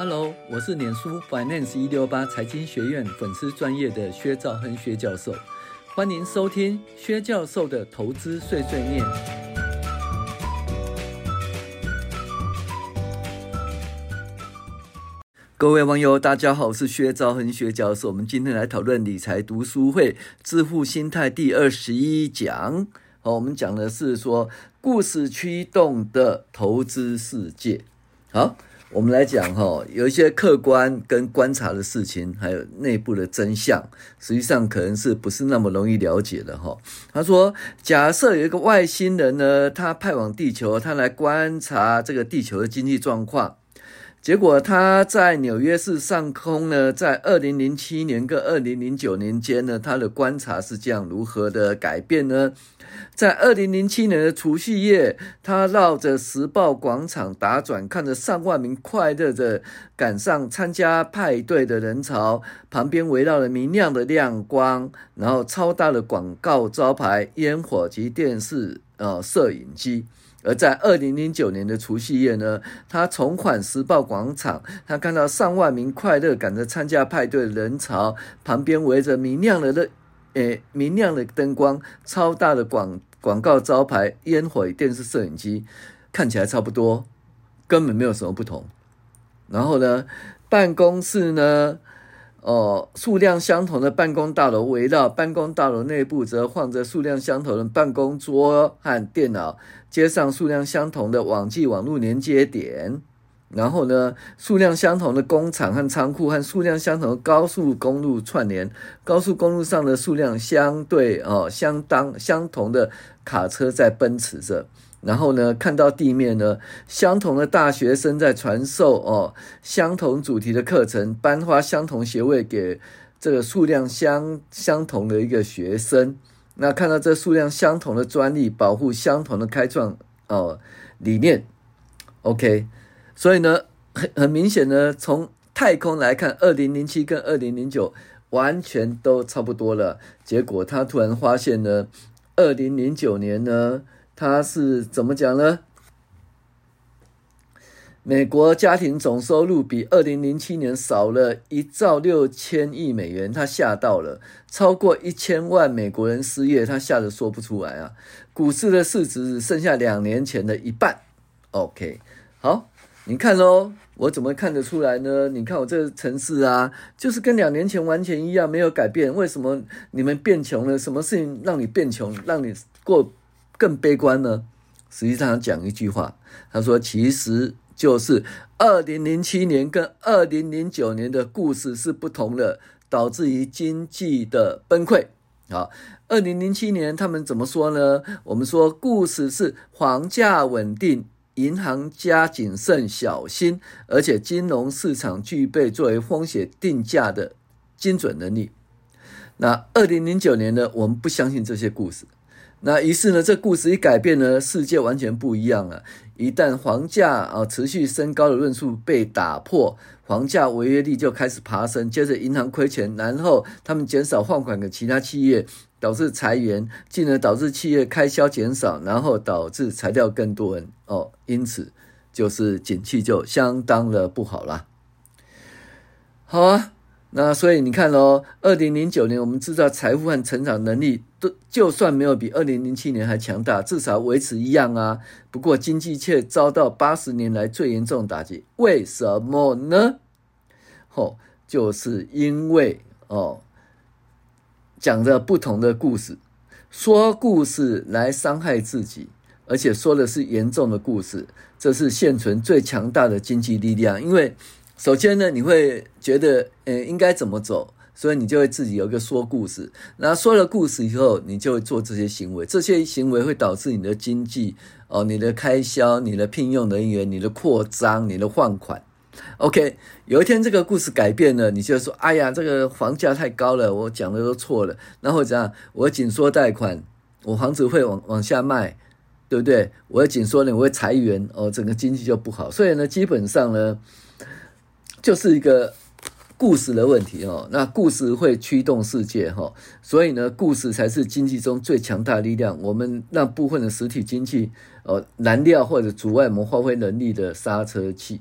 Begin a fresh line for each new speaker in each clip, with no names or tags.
Hello，我是脸书 Finance 一六八财经学院粉丝专业的薛兆亨薛教授，欢迎收听薛教授的投资碎碎念。各位网友，大家好，我是薛兆亨薛教授。我们今天来讨论理财读书会致富心态第二十一讲。好，我们讲的是说故事驱动的投资世界。好。我们来讲哈，有一些客观跟观察的事情，还有内部的真相，实际上可能是不是那么容易了解的哈。他说，假设有一个外星人呢，他派往地球，他来观察这个地球的经济状况，结果他在纽约市上空呢，在二零零七年跟二零零九年间呢，他的观察是这样如何的改变呢？在二零零七年的除夕夜，他绕着时报广场打转，看着上万名快乐的赶上参加派对的人潮，旁边围绕着明亮的亮光，然后超大的广告招牌、烟火及电视呃摄影机。而在二零零九年的除夕夜呢，他重返时报广场，他看到上万名快乐赶着参加派对的人潮，旁边围着明亮的热。诶，明亮的灯光，超大的广广告招牌，烟火电视摄影机，看起来差不多，根本没有什么不同。然后呢，办公室呢，哦，数量相同的办公大楼围绕，办公大楼内部则放着数量相同的办公桌和电脑，接上数量相同的网际网络连接点。然后呢，数量相同的工厂和仓库和数量相同的高速公路串联，高速公路上的数量相对哦相当相同的卡车在奔驰着。然后呢，看到地面呢，相同的大学生在传授哦相同主题的课程，颁发相同学位给这个数量相相同的一个学生。那看到这数量相同的专利，保护相同的开创哦理念。OK。所以呢，很很明显呢，从太空来看，二零零七跟二零零九完全都差不多了。结果他突然发现呢，二零零九年呢，他是怎么讲呢？美国家庭总收入比二零零七年少了一兆六千亿美元，他吓到了，超过一千万美国人失业，他吓得说不出来啊。股市的市值只剩下两年前的一半。OK，好。你看喽，我怎么看得出来呢？你看我这个城市啊，就是跟两年前完全一样，没有改变。为什么你们变穷了？什么事情让你变穷，让你过更悲观呢？实际上讲一句话，他说，其实就是二零零七年跟二零零九年的故事是不同的，导致于经济的崩溃。好，二零零七年他们怎么说呢？我们说故事是房价稳定。银行家谨慎小心，而且金融市场具备作为风险定价的精准能力。那二零零九年呢？我们不相信这些故事。那于是呢，这故事一改变呢，世界完全不一样了。一旦房价啊持续升高的论述被打破，房价违约率就开始爬升，接着银行亏钱，然后他们减少放款给其他企业。导致裁员，进而导致企业开销减少，然后导致裁掉更多人哦，因此就是景气就相当的不好啦。好啊，那所以你看喽，二零零九年我们制造财富和成长能力都就算没有比二零零七年还强大，至少维持一样啊。不过经济却遭到八十年来最严重打击，为什么呢？哦，就是因为哦。讲着不同的故事，说故事来伤害自己，而且说的是严重的故事，这是现存最强大的经济力量。因为首先呢，你会觉得，呃，应该怎么走，所以你就会自己有一个说故事。然后说了故事以后，你就会做这些行为，这些行为会导致你的经济，哦，你的开销、你的聘用人员、你的扩张、你的放款。OK，有一天这个故事改变了，你就说：“哎呀，这个房价太高了，我讲的都错了。”然后这样，我紧缩贷款，我房子会往往下卖，对不对？我紧缩呢，我会裁员，哦，整个经济就不好。所以呢，基本上呢，就是一个故事的问题哦。那故事会驱动世界哈，所以呢，故事才是经济中最强大力量。我们让部分的实体经济，哦，燃料或者阻碍我们发挥能力的刹车器。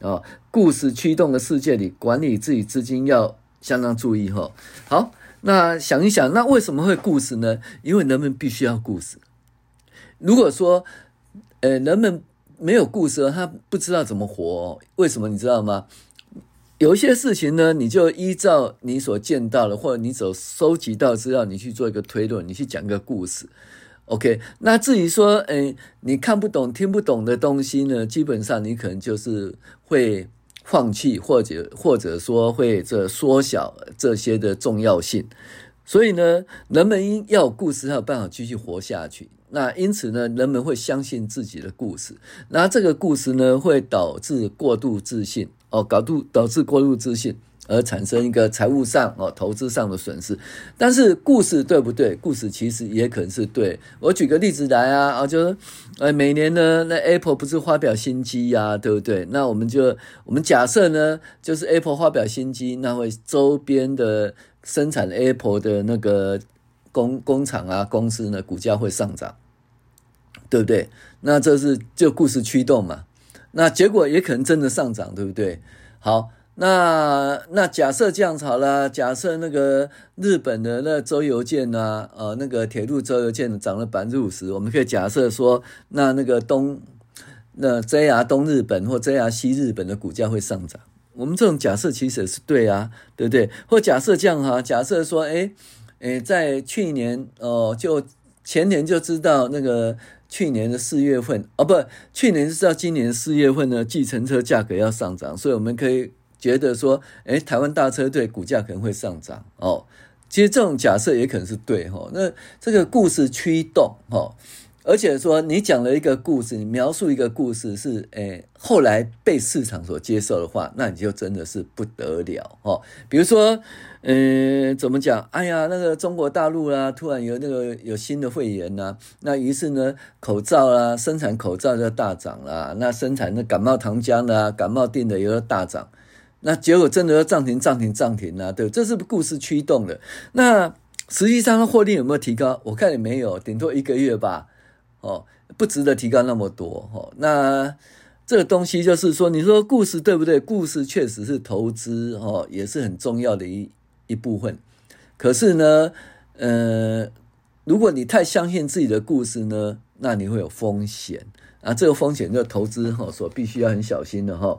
啊，故事驱动的世界里，管理自己资金要相当注意哈。好，那想一想，那为什么会故事呢？因为人们必须要故事。如果说，呃，人们没有故事，他不知道怎么活。为什么你知道吗？有一些事情呢，你就依照你所见到的，或者你所收集到资料，你去做一个推论，你去讲一个故事。OK，那至于说，诶，你看不懂、听不懂的东西呢，基本上你可能就是会放弃，或者或者说会这缩小这些的重要性。所以呢，人们要有故事，才有办法继续活下去。那因此呢，人们会相信自己的故事，那这个故事呢，会导致过度自信哦，导致导致过度自信而产生一个财务上哦、投资上的损失。但是故事对不对？故事其实也可能是对。我举个例子来啊，啊，就是呃，每年呢，那 Apple 不是发表新机呀，对不对？那我们就我们假设呢，就是 Apple 发表新机，那会周边的生产 Apple 的那个。工工厂啊，公司呢，股价会上涨，对不对？那这是就故事驱动嘛。那结果也可能真的上涨，对不对？好，那那假设这样子好了，假设那个日本的那周游券啊，呃，那个铁路周游券涨了百分之五十，我们可以假设说，那那个东那 JR 东日本或 JR 西日本的股价会上涨。我们这种假设其实也是对啊，对不对？或假设这样哈，假设说，哎。诶，在去年哦，就前年就知道那个去年的四月份哦，不，去年是到今年四月份呢，计程车价格要上涨，所以我们可以觉得说，诶，台湾大车队股价可能会上涨哦。其实这种假设也可能是对哈。那这个故事驱动哈。而且说，你讲了一个故事，你描述一个故事是，诶，后来被市场所接受的话，那你就真的是不得了哦。比如说，嗯，怎么讲？哎呀，那个中国大陆啊，突然有那个有新的肺炎呐，那于是呢，口罩啊，生产口罩就大涨了，那生产的感冒糖浆啊，感冒錠的也有大涨，那结果真的要涨停涨停涨停啊，对，这是故事驱动的。那实际上它获利有没有提高？我看也没有，顶多一个月吧。哦，不值得提高那么多哦。那这个东西就是说，你说故事对不对？故事确实是投资哦，也是很重要的一一部分。可是呢，呃，如果你太相信自己的故事呢，那你会有风险啊。这个风险就投资哈，所必须要很小心的哈。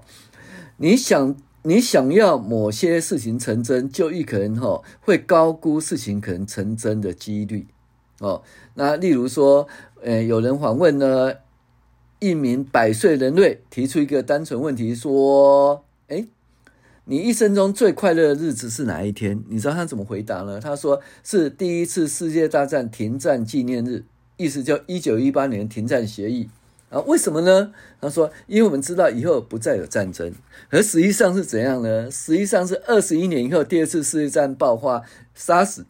你想你想要某些事情成真，就有可能哈会高估事情可能成真的几率哦。那例如说。诶，有人访问呢，一名百岁人类提出一个单纯问题，说：“诶，你一生中最快乐的日子是哪一天？”你知道他怎么回答呢？他说：“是第一次世界大战停战纪念日，意思叫一九一八年停战协议啊？为什么呢？”他说：“因为我们知道以后不再有战争，而实际上是怎样呢？实际上是二十一年以后，第二次世界战爆发，杀死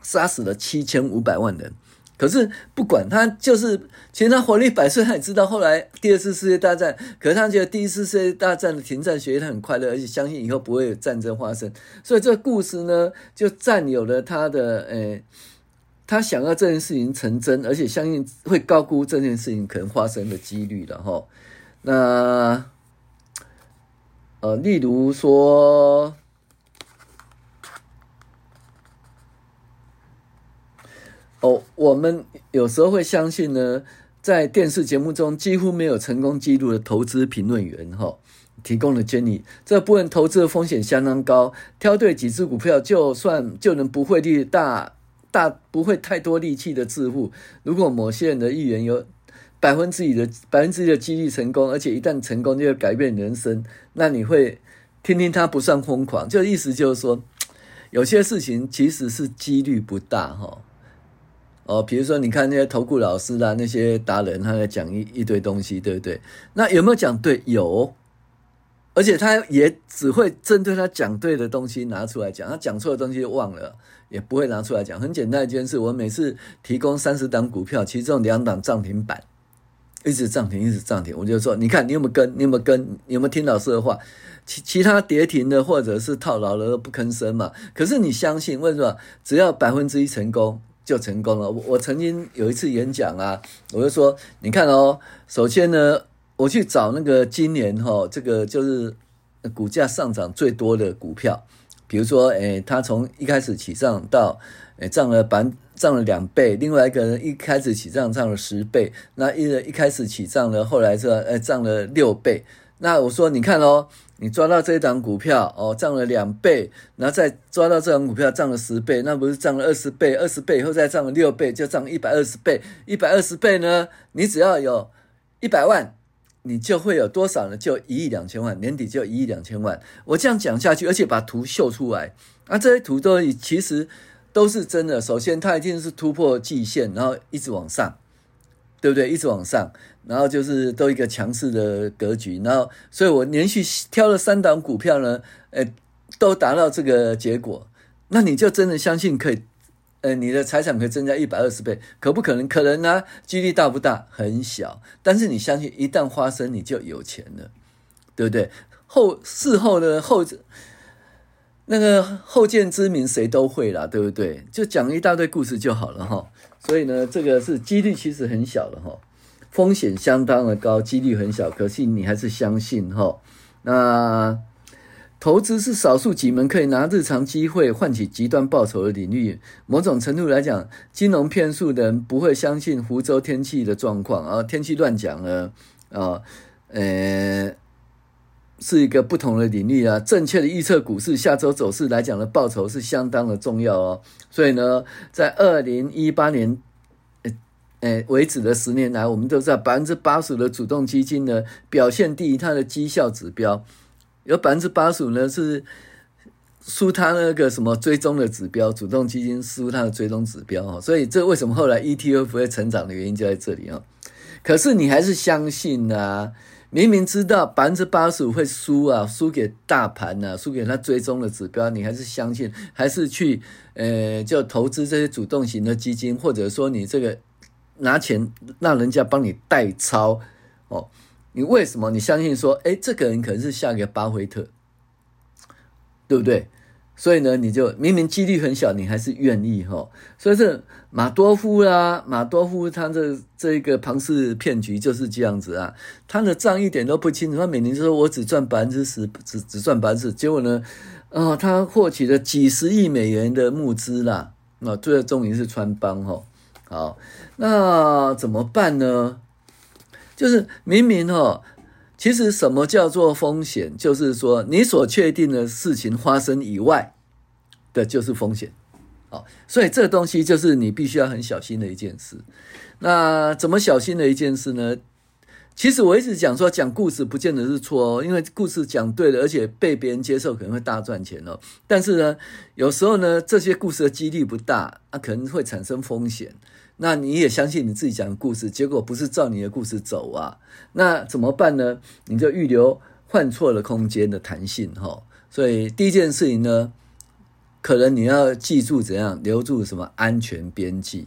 杀死了七千五百万人。”可是不管他，就是其实他活力百岁，他也知道后来第二次世界大战。可是他觉得第一次世界大战的停战协议他很快乐，而且相信以后不会有战争发生。所以这个故事呢，就占有了他的诶、他想要这件事情成真，而且相信会高估这件事情可能发生的几率了哈。那呃，例如说。哦，我们有时候会相信呢，在电视节目中几乎没有成功记录的投资评论员哈提供的建议，这部分投资的风险相当高，挑对几只股票就算就能不费力大大不会太多力气的致富。如果某些人的预言有百分之一的百分之一的几率成功，而且一旦成功就会改变人生，那你会听听他不算疯狂，就意思就是说，有些事情其实是几率不大哈。哦比如说，你看那些投顾老师啊，那些达人，他在讲一一堆东西，对不对？那有没有讲对？有，而且他也只会针对他讲对的东西拿出来讲，他讲错的东西就忘了，也不会拿出来讲。很简单一件事，我每次提供三十档股票，其中两档涨停板，一直涨停，一直涨停，我就说，你看你有没有跟？你有没有跟？你有没有听老师的话？其其他跌停的或者是套牢的都不吭声嘛。可是你相信，为什么？只要百分之一成功。就成功了。我我曾经有一次演讲啊，我就说，你看哦，首先呢，我去找那个今年哈，这个就是股价上涨最多的股票，比如说，诶，它从一开始起涨到，诶，涨了板涨了两倍，另外一个人一开始起涨涨了十倍，那一人一开始起涨了，后来是诶涨了六倍。那我说，你看哦，你抓到这一档股票哦，涨了两倍，然后再抓到这档股票涨了十倍，那不是涨了二十倍？二十倍以后再涨了六倍，就涨一百二十倍。一百二十倍呢，你只要有一百万，你就会有多少呢？就一亿两千万，年底就一亿两千万。我这样讲下去，而且把图秀出来，啊，这些图都其实都是真的。首先，它一定是突破季线，然后一直往上。对不对？一直往上，然后就是都一个强势的格局，然后，所以我连续挑了三档股票呢，呃，都达到这个结果。那你就真的相信可以，呃，你的财产可以增加一百二十倍，可不可能？可能啊，几率大不大？很小。但是你相信，一旦发生，你就有钱了，对不对？后事后呢，后那个后见之明谁都会啦，对不对？就讲一大堆故事就好了哈。所以呢，这个是几率其实很小的哈，风险相当的高，几率很小，可是你还是相信哈。那投资是少数几门可以拿日常机会换取极端报酬的领域。某种程度来讲，金融骗术的人不会相信福州天气的状况啊，天气乱讲了啊，呃，是一个不同的领域啊。正确的预测股市下周走势来讲的报酬是相当的重要哦。所以呢，在二零一八年，呃，呃为止的十年来，我们都知道百分之八十的主动基金呢表现低于它的绩效指标，有百分之八十呢是输它那个什么追踪的指标，主动基金输它的追踪指标哦。所以这为什么后来 ETF 会成长的原因就在这里哦。可是你还是相信啊。明明知道百分之八十五会输啊，输给大盘啊，输给他追踪的指标，你还是相信，还是去呃，就投资这些主动型的基金，或者说你这个拿钱让人家帮你代操哦，你为什么你相信说，诶，这个人可能是下一个巴菲特，对不对？所以呢，你就明明几率很小，你还是愿意哈。所以这马多夫啦，马多夫他这这一个庞氏骗局就是这样子啊。他的账一点都不清楚，他每年就说我只赚百分之十，只只赚百分之十，结果呢，啊、哦，他获取了几十亿美元的募资啦。那最后终于是穿帮哈。好，那怎么办呢？就是明明哦。其实什么叫做风险？就是说你所确定的事情发生以外的，就是风险。好，所以这东西就是你必须要很小心的一件事。那怎么小心的一件事呢？其实我一直讲说，讲故事不见得是错哦，因为故事讲对了，而且被别人接受，可能会大赚钱哦。但是呢，有时候呢，这些故事的几率不大，啊，可能会产生风险。那你也相信你自己讲的故事，结果不是照你的故事走啊？那怎么办呢？你就预留犯错的空间的弹性哈。所以第一件事情呢，可能你要记住怎样留住什么安全边际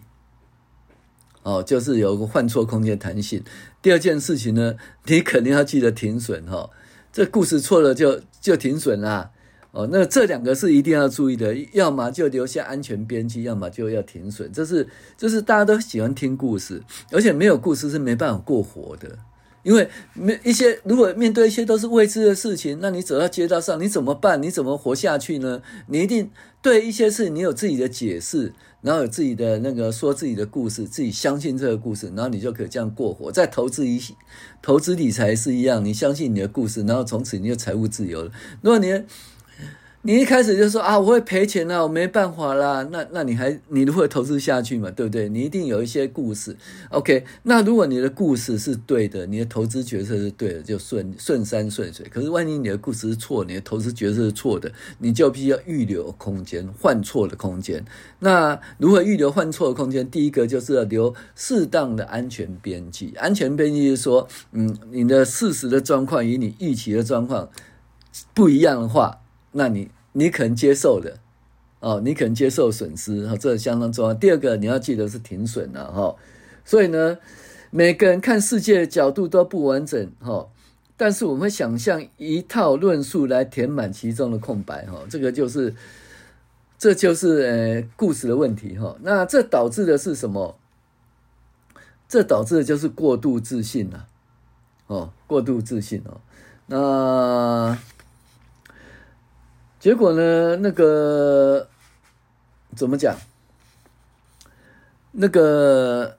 哦，就是有个犯错空间弹性。第二件事情呢，你肯定要记得停损哈。这故事错了就就停损啦。哦，那这两个是一定要注意的，要么就留下安全边际，要么就要停损。这是，就是大家都喜欢听故事，而且没有故事是没办法过活的。因为没一些，如果面对一些都是未知的事情，那你走到街道上，你怎么办？你怎么活下去呢？你一定对一些事，你有自己的解释，然后有自己的那个说自己的故事，自己相信这个故事，然后你就可以这样过活。在投资一投资理财是一样，你相信你的故事，然后从此你就财务自由了。如果你你一开始就说啊，我会赔钱啊，我没办法啦。那那你还你如何投资下去嘛？对不对？你一定有一些故事。OK，那如果你的故事是对的，你的投资决策是对的，就顺顺山顺水。可是万一你的故事是错，你的投资决策是错的，你就必须要预留空间，换错的空间。那如何预留换错的空间？第一个就是要留适当的安全边际。安全边际是说，嗯，你的事实的状况与你预期的状况不一样的话，那你。你可能接受的，哦，你可能接受损失，哈，这相当重要。第二个，你要记得是停损了，哈。所以呢，每个人看世界的角度都不完整，哈。但是我们想象一套论述来填满其中的空白，哈。这个就是，这就是呃故事的问题，哈。那这导致的是什么？这导致的就是过度自信了，哦，过度自信哦。那结果呢？那个怎么讲？那个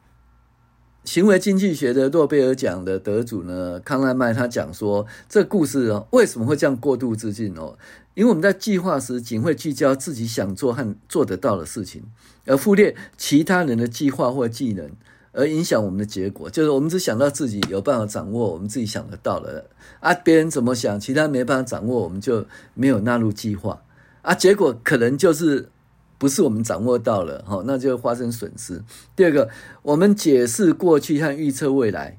行为经济学的诺贝尔奖的得主呢，康奈麦他讲说，这故事哦，为什么会这样过度自信哦？因为我们在计划时，仅会聚焦自己想做和做得到的事情，而忽略其他人的计划或技能。而影响我们的结果，就是我们只想到自己有办法掌握我们自己想得到的啊，别人怎么想，其他没办法掌握，我们就没有纳入计划啊，结果可能就是不是我们掌握到了，哈，那就发生损失。第二个，我们解释过去和预测未来，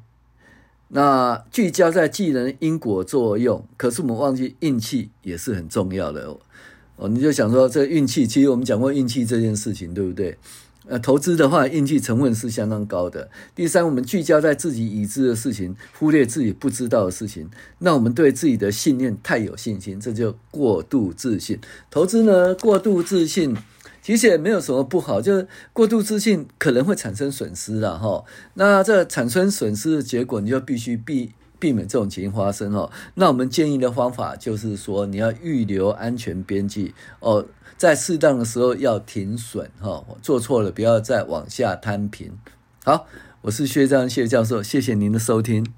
那聚焦在技能因果作用，可是我们忘记运气也是很重要的哦。你就想说这运气，其实我们讲过运气这件事情，对不对？呃，投资的话，运气成分是相当高的。第三，我们聚焦在自己已知的事情，忽略自己不知道的事情。那我们对自己的信念太有信心，这就过度自信。投资呢，过度自信其实也没有什么不好，就是过度自信可能会产生损失了哈。那这产生损失的结果，你就必须避避免这种情况发生哦。那我们建议的方法就是说，你要预留安全边际哦。在适当的时候要停损哈，做错了不要再往下摊平。好，我是薛章谢教授，谢谢您的收听。